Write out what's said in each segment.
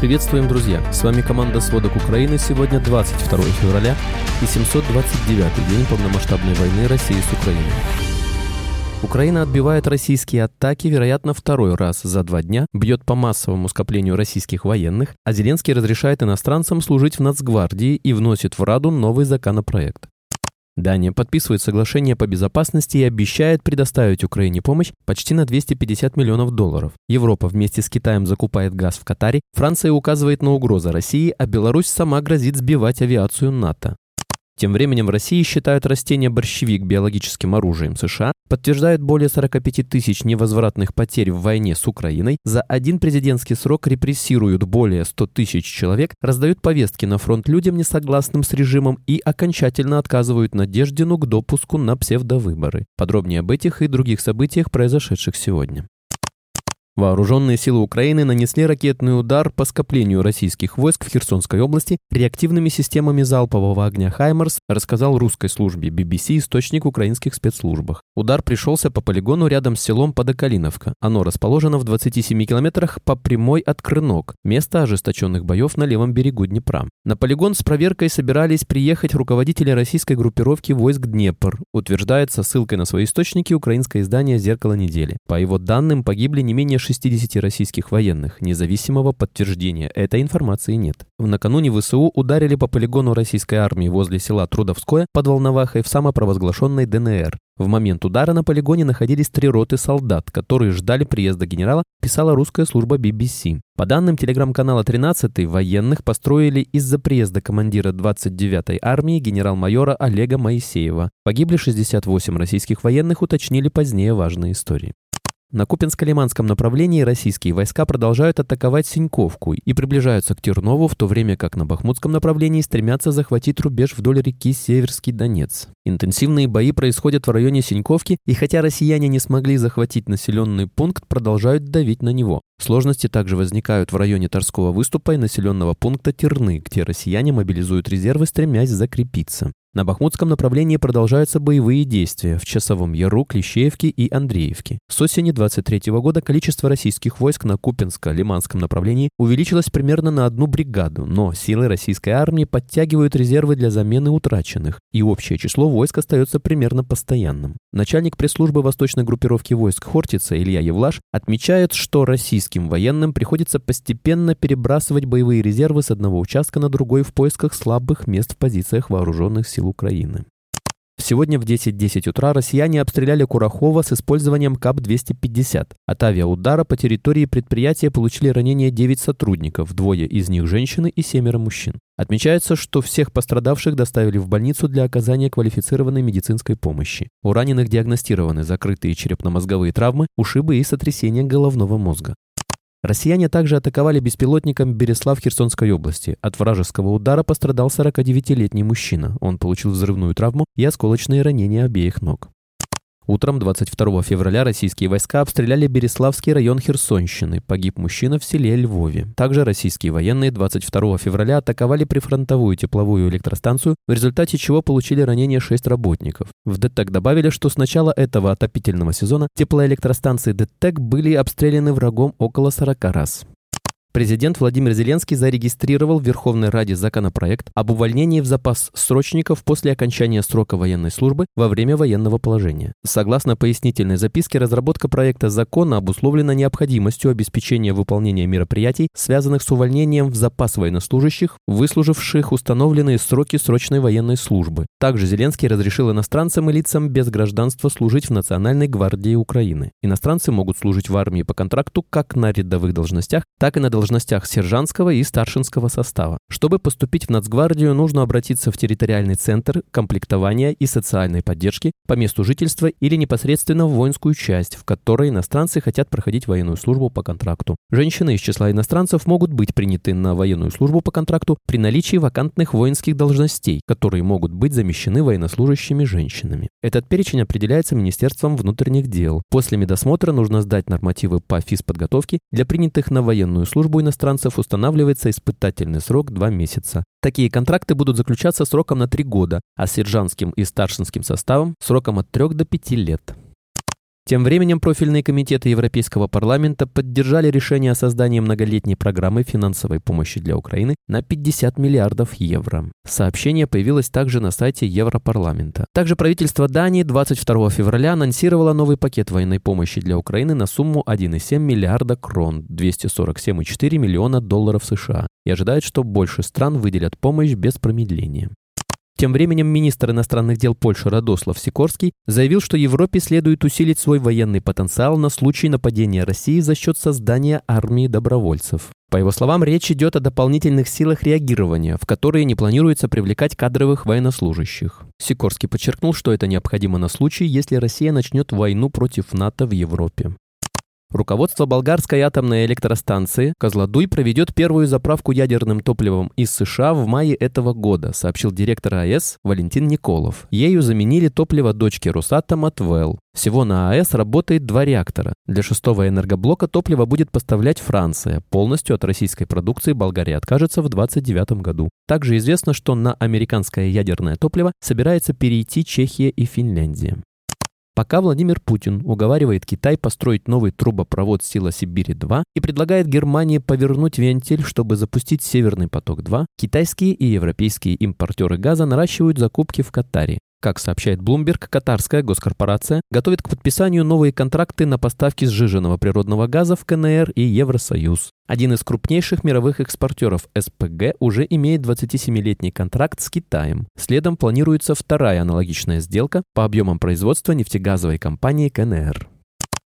Приветствуем, друзья! С вами команда «Сводок Украины». Сегодня 22 февраля и 729 день полномасштабной войны России с Украиной. Украина отбивает российские атаки, вероятно, второй раз за два дня, бьет по массовому скоплению российских военных, а Зеленский разрешает иностранцам служить в Нацгвардии и вносит в Раду новый законопроект. Дания подписывает соглашение по безопасности и обещает предоставить Украине помощь почти на 250 миллионов долларов. Европа вместе с Китаем закупает газ в Катаре, Франция указывает на угрозы России, а Беларусь сама грозит сбивать авиацию НАТО. Тем временем в России считают растение борщевик биологическим оружием США, подтверждают более 45 тысяч невозвратных потерь в войне с Украиной, за один президентский срок репрессируют более 100 тысяч человек, раздают повестки на фронт людям, не согласным с режимом, и окончательно отказывают Надеждину к допуску на псевдовыборы. Подробнее об этих и других событиях, произошедших сегодня. Вооруженные силы Украины нанесли ракетный удар по скоплению российских войск в Херсонской области реактивными системами залпового огня «Хаймарс», рассказал русской службе BBC источник украинских спецслужбах. Удар пришелся по полигону рядом с селом Подокалиновка. Оно расположено в 27 километрах по прямой от Крынок, место ожесточенных боев на левом берегу Днепра. На полигон с проверкой собирались приехать руководители российской группировки войск Днепр, утверждается ссылкой на свои источники украинское издание «Зеркало недели». По его данным, погибли не менее 60 российских военных. Независимого подтверждения этой информации нет. В накануне ВСУ ударили по полигону российской армии возле села Трудовское под Волновахой в самопровозглашенной ДНР. В момент удара на полигоне находились три роты солдат, которые ждали приезда генерала, писала русская служба BBC. По данным телеграм-канала 13 военных построили из-за приезда командира 29-й армии генерал-майора Олега Моисеева. Погибли 68 российских военных, уточнили позднее важные истории. На Купинско-Лиманском направлении российские войска продолжают атаковать Синьковку и приближаются к Тернову, в то время как на Бахмутском направлении стремятся захватить рубеж вдоль реки Северский Донец. Интенсивные бои происходят в районе Синьковки, и хотя россияне не смогли захватить населенный пункт, продолжают давить на него. Сложности также возникают в районе Торского выступа и населенного пункта Терны, где россияне мобилизуют резервы, стремясь закрепиться. На Бахмутском направлении продолжаются боевые действия в Часовом Яру, Клещеевке и Андреевке. С осени 23 года количество российских войск на Купинско-Лиманском направлении увеличилось примерно на одну бригаду, но силы российской армии подтягивают резервы для замены утраченных, и общее число войск остается примерно постоянным. Начальник пресс-службы восточной группировки войск Хортица Илья Евлаш отмечает, что российским военным приходится постепенно перебрасывать боевые резервы с одного участка на другой в поисках слабых мест в позициях вооруженных сил сил Украины. Сегодня в 10.10 .10 утра россияне обстреляли Курахова с использованием КАП-250. От авиаудара по территории предприятия получили ранения 9 сотрудников, двое из них женщины и семеро мужчин. Отмечается, что всех пострадавших доставили в больницу для оказания квалифицированной медицинской помощи. У раненых диагностированы закрытые черепно-мозговые травмы, ушибы и сотрясение головного мозга. Россияне также атаковали беспилотником Береслав Херсонской области. От вражеского удара пострадал 49-летний мужчина. Он получил взрывную травму и осколочные ранения обеих ног. Утром 22 февраля российские войска обстреляли Береславский район Херсонщины. Погиб мужчина в селе Львове. Также российские военные 22 февраля атаковали прифронтовую тепловую электростанцию, в результате чего получили ранения 6 работников. В ДТЭК добавили, что с начала этого отопительного сезона теплоэлектростанции ДТЭК были обстреляны врагом около 40 раз. Президент Владимир Зеленский зарегистрировал в Верховной Раде законопроект об увольнении в запас срочников после окончания срока военной службы во время военного положения. Согласно пояснительной записке, разработка проекта закона обусловлена необходимостью обеспечения выполнения мероприятий, связанных с увольнением в запас военнослужащих, выслуживших установленные сроки срочной военной службы. Также Зеленский разрешил иностранцам и лицам без гражданства служить в Национальной гвардии Украины. Иностранцы могут служить в армии по контракту как на рядовых должностях, так и на должностях сержантского и старшинского состава. Чтобы поступить в Нацгвардию, нужно обратиться в территориальный центр комплектования и социальной поддержки по месту жительства или непосредственно в воинскую часть, в которой иностранцы хотят проходить военную службу по контракту. Женщины из числа иностранцев могут быть приняты на военную службу по контракту при наличии вакантных воинских должностей, которые могут быть замещены военнослужащими женщинами. Этот перечень определяется Министерством внутренних дел. После медосмотра нужно сдать нормативы по физподготовке для принятых на военную службу службу иностранцев устанавливается испытательный срок 2 месяца. Такие контракты будут заключаться сроком на 3 года, а сержантским и старшинским составом сроком от 3 до 5 лет. Тем временем профильные комитеты Европейского парламента поддержали решение о создании многолетней программы финансовой помощи для Украины на 50 миллиардов евро. Сообщение появилось также на сайте Европарламента. Также правительство Дании 22 февраля анонсировало новый пакет военной помощи для Украины на сумму 1,7 миллиарда крон, 247,4 миллиона долларов США, и ожидает, что больше стран выделят помощь без промедления. Тем временем министр иностранных дел Польши Радослав Сикорский заявил, что Европе следует усилить свой военный потенциал на случай нападения России за счет создания армии добровольцев. По его словам, речь идет о дополнительных силах реагирования, в которые не планируется привлекать кадровых военнослужащих. Сикорский подчеркнул, что это необходимо на случай, если Россия начнет войну против НАТО в Европе. Руководство болгарской атомной электростанции Козлодуй проведет первую заправку ядерным топливом из США в мае этого года, сообщил директор АЭС Валентин Николов. Ею заменили топливо дочки Росатома Твел. Всего на АЭС работает два реактора. Для шестого энергоблока топливо будет поставлять Франция. Полностью от российской продукции Болгария откажется в 2029 году. Также известно, что на американское ядерное топливо собирается перейти Чехия и Финляндия. Пока Владимир Путин уговаривает Китай построить новый трубопровод «Сила Сибири-2» и предлагает Германии повернуть вентиль, чтобы запустить «Северный поток-2», китайские и европейские импортеры газа наращивают закупки в Катаре. Как сообщает Bloomberg, катарская госкорпорация готовит к подписанию новые контракты на поставки сжиженного природного газа в КНР и Евросоюз. Один из крупнейших мировых экспортеров СПГ уже имеет 27-летний контракт с Китаем. Следом планируется вторая аналогичная сделка по объемам производства нефтегазовой компании КНР.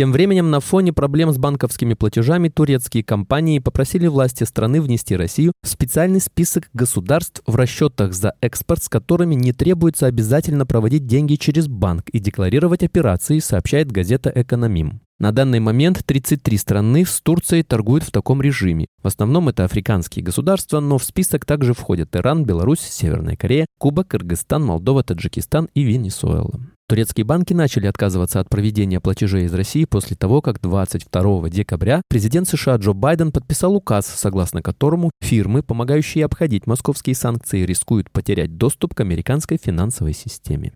Тем временем на фоне проблем с банковскими платежами турецкие компании попросили власти страны внести Россию в специальный список государств в расчетах за экспорт, с которыми не требуется обязательно проводить деньги через банк и декларировать операции, сообщает газета «Экономим». На данный момент 33 страны с Турцией торгуют в таком режиме. В основном это африканские государства, но в список также входят Иран, Беларусь, Северная Корея, Куба, Кыргызстан, Молдова, Таджикистан и Венесуэла. Турецкие банки начали отказываться от проведения платежей из России после того, как 22 декабря президент США Джо Байден подписал указ, согласно которому фирмы, помогающие обходить московские санкции, рискуют потерять доступ к американской финансовой системе.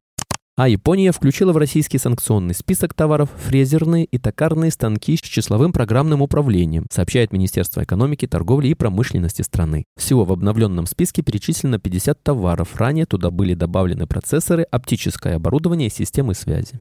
А Япония включила в российский санкционный список товаров фрезерные и токарные станки с числовым программным управлением, сообщает Министерство экономики, торговли и промышленности страны. Всего в обновленном списке перечислено 50 товаров. Ранее туда были добавлены процессоры, оптическое оборудование и системы связи.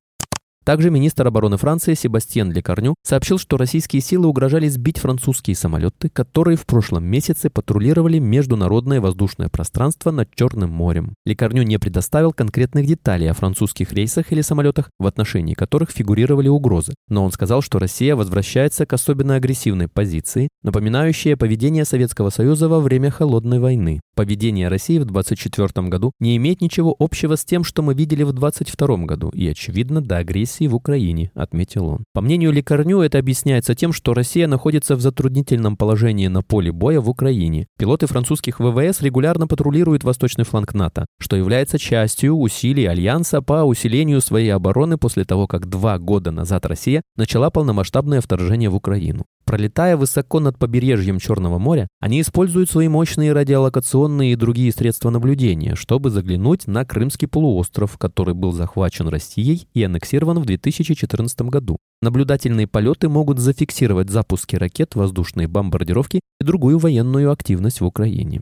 Также министр обороны Франции Себастьян Лекарню сообщил, что российские силы угрожали сбить французские самолеты, которые в прошлом месяце патрулировали международное воздушное пространство над Черным морем. Лекарню не предоставил конкретных деталей о французских рейсах или самолетах, в отношении которых фигурировали угрозы, но он сказал, что Россия возвращается к особенно агрессивной позиции, напоминающей поведение Советского Союза во время Холодной войны. Поведение России в 2024 году не имеет ничего общего с тем, что мы видели в 2022 году, и, очевидно, до агрессии агрессии в Украине, отметил он. По мнению Лекарню, это объясняется тем, что Россия находится в затруднительном положении на поле боя в Украине. Пилоты французских ВВС регулярно патрулируют восточный фланг НАТО, что является частью усилий Альянса по усилению своей обороны после того, как два года назад Россия начала полномасштабное вторжение в Украину. Пролетая высоко над побережьем Черного моря, они используют свои мощные радиолокационные и другие средства наблюдения, чтобы заглянуть на Крымский полуостров, который был захвачен Россией и аннексирован в 2014 году. Наблюдательные полеты могут зафиксировать запуски ракет, воздушные бомбардировки и другую военную активность в Украине.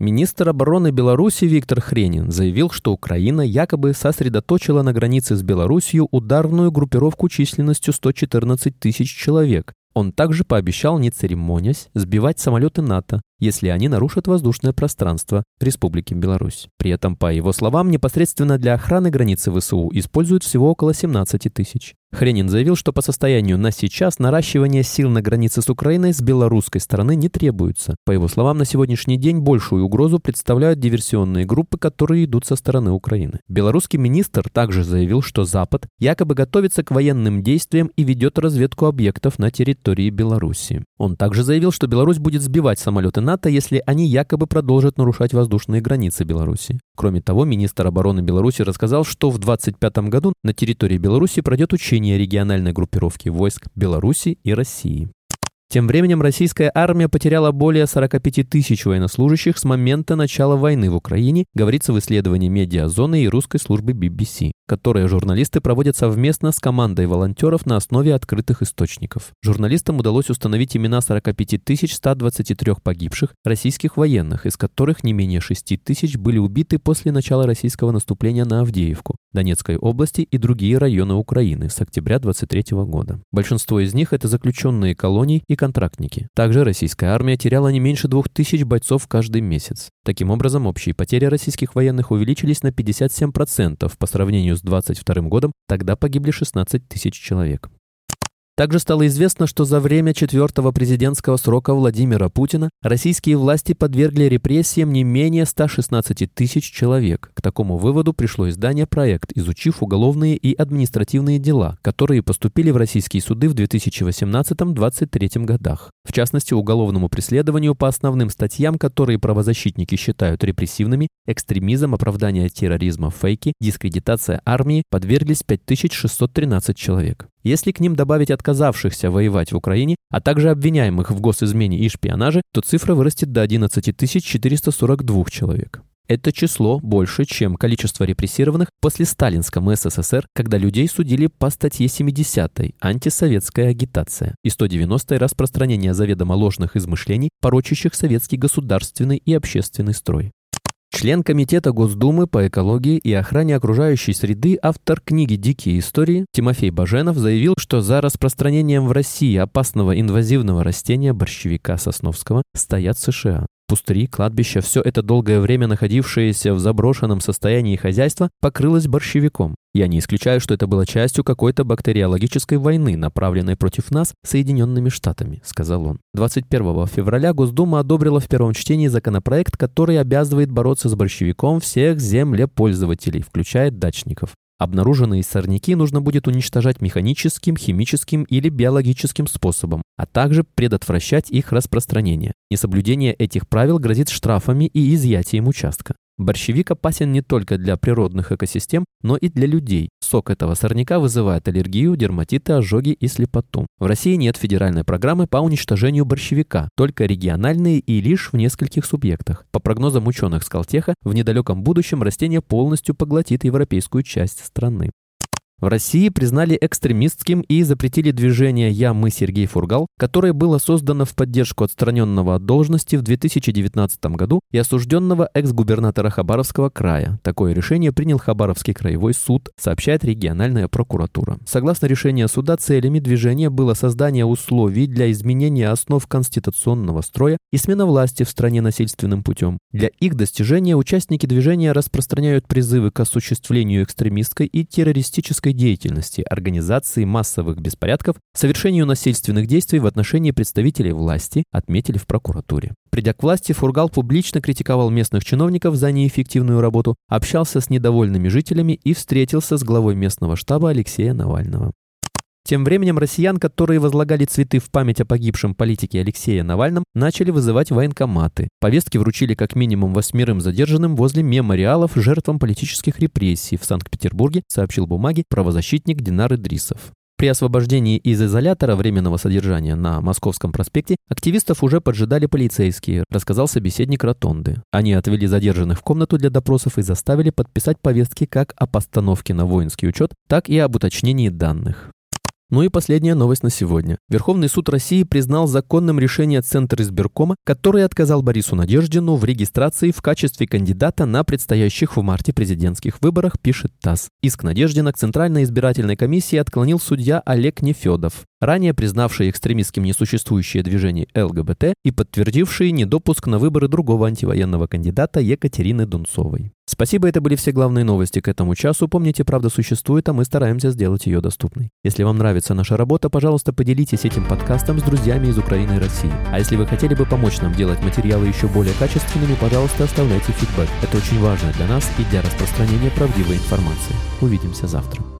Министр обороны Беларуси Виктор Хренин заявил, что Украина якобы сосредоточила на границе с Белоруссией ударную группировку численностью 114 тысяч человек, он также пообещал, не церемонясь, сбивать самолеты НАТО, если они нарушат воздушное пространство Республики Беларусь. При этом, по его словам, непосредственно для охраны границы ВСУ используют всего около 17 тысяч. Хренин заявил, что по состоянию на сейчас наращивание сил на границе с Украиной с белорусской стороны не требуется. По его словам, на сегодняшний день большую угрозу представляют диверсионные группы, которые идут со стороны Украины. Белорусский министр также заявил, что Запад якобы готовится к военным действиям и ведет разведку объектов на территории Беларуси. Он также заявил, что Беларусь будет сбивать самолеты НАТО, если они якобы продолжат нарушать воздушные границы Беларуси. Кроме того, министр обороны Беларуси рассказал, что в 2025 году на территории Беларуси пройдет учение региональной группировки войск Беларуси и России. Тем временем российская армия потеряла более 45 тысяч военнослужащих с момента начала войны в Украине, говорится в исследовании медиазоны и русской службы BBC, которое журналисты проводят совместно с командой волонтеров на основе открытых источников. Журналистам удалось установить имена 45 123 погибших российских военных, из которых не менее 6 тысяч были убиты после начала российского наступления на Авдеевку, Донецкой области и другие районы Украины с октября 23 года. Большинство из них это заключенные колоний и контрактники. Также российская армия теряла не меньше 2000 бойцов каждый месяц. Таким образом, общие потери российских военных увеличились на 57% по сравнению с 22 годом, тогда погибли 16 тысяч человек. Также стало известно, что за время четвертого президентского срока Владимира Путина российские власти подвергли репрессиям не менее 116 тысяч человек. К такому выводу пришло издание «Проект», изучив уголовные и административные дела, которые поступили в российские суды в 2018-2023 годах. В частности, уголовному преследованию по основным статьям, которые правозащитники считают репрессивными, экстремизм, оправдание терроризма, фейки, дискредитация армии, подверглись 5613 человек. Если к ним добавить отказавшихся воевать в Украине, а также обвиняемых в госизмене и шпионаже, то цифра вырастет до 11 442 человек. Это число больше, чем количество репрессированных после сталинском СССР, когда людей судили по статье 70 «Антисоветская агитация» и 190 «Распространение заведомо ложных измышлений, порочащих советский государственный и общественный строй». Член Комитета Госдумы по экологии и охране окружающей среды, автор книги «Дикие истории» Тимофей Баженов заявил, что за распространением в России опасного инвазивного растения борщевика сосновского стоят США. Пустыри, кладбища, все это долгое время находившееся в заброшенном состоянии хозяйства покрылось борщевиком. Я не исключаю, что это было частью какой-то бактериологической войны, направленной против нас Соединенными Штатами, сказал он. 21 февраля Госдума одобрила в первом чтении законопроект, который обязывает бороться с борщевиком всех землепользователей, включая дачников. Обнаруженные сорняки нужно будет уничтожать механическим, химическим или биологическим способом, а также предотвращать их распространение. Несоблюдение этих правил грозит штрафами и изъятием участка. Борщевик опасен не только для природных экосистем, но и для людей. Сок этого сорняка вызывает аллергию, дерматиты, ожоги и слепоту. В России нет федеральной программы по уничтожению борщевика, только региональные и лишь в нескольких субъектах. По прогнозам ученых Скалтеха, в недалеком будущем растение полностью поглотит европейскую часть страны. В России признали экстремистским и запретили движение «Я, мы, Сергей Фургал», которое было создано в поддержку отстраненного от должности в 2019 году и осужденного экс-губернатора Хабаровского края. Такое решение принял Хабаровский краевой суд, сообщает региональная прокуратура. Согласно решению суда, целями движения было создание условий для изменения основ конституционного строя и смена власти в стране насильственным путем. Для их достижения участники движения распространяют призывы к осуществлению экстремистской и террористической террористической деятельности, организации массовых беспорядков, совершению насильственных действий в отношении представителей власти, отметили в прокуратуре. Придя к власти, Фургал публично критиковал местных чиновников за неэффективную работу, общался с недовольными жителями и встретился с главой местного штаба Алексея Навального. Тем временем россиян, которые возлагали цветы в память о погибшем политике Алексея Навальном, начали вызывать военкоматы. Повестки вручили как минимум восьмерым задержанным возле мемориалов жертвам политических репрессий в Санкт-Петербурге, сообщил бумаги правозащитник Динар Идрисов. При освобождении из изолятора временного содержания на Московском проспекте активистов уже поджидали полицейские, рассказал собеседник Ротонды. Они отвели задержанных в комнату для допросов и заставили подписать повестки как о постановке на воинский учет, так и об уточнении данных. Ну и последняя новость на сегодня. Верховный суд России признал законным решение Центра избиркома, который отказал Борису Надеждину в регистрации в качестве кандидата на предстоящих в марте президентских выборах, пишет ТАСС. Иск Надеждина к Центральной избирательной комиссии отклонил судья Олег Нефедов ранее признавший экстремистским несуществующее движение ЛГБТ и подтвердивший недопуск на выборы другого антивоенного кандидата Екатерины Дунцовой. Спасибо, это были все главные новости к этому часу. Помните, правда существует, а мы стараемся сделать ее доступной. Если вам нравится наша работа, пожалуйста, поделитесь этим подкастом с друзьями из Украины и России. А если вы хотели бы помочь нам делать материалы еще более качественными, пожалуйста, оставляйте фидбэк. Это очень важно для нас и для распространения правдивой информации. Увидимся завтра.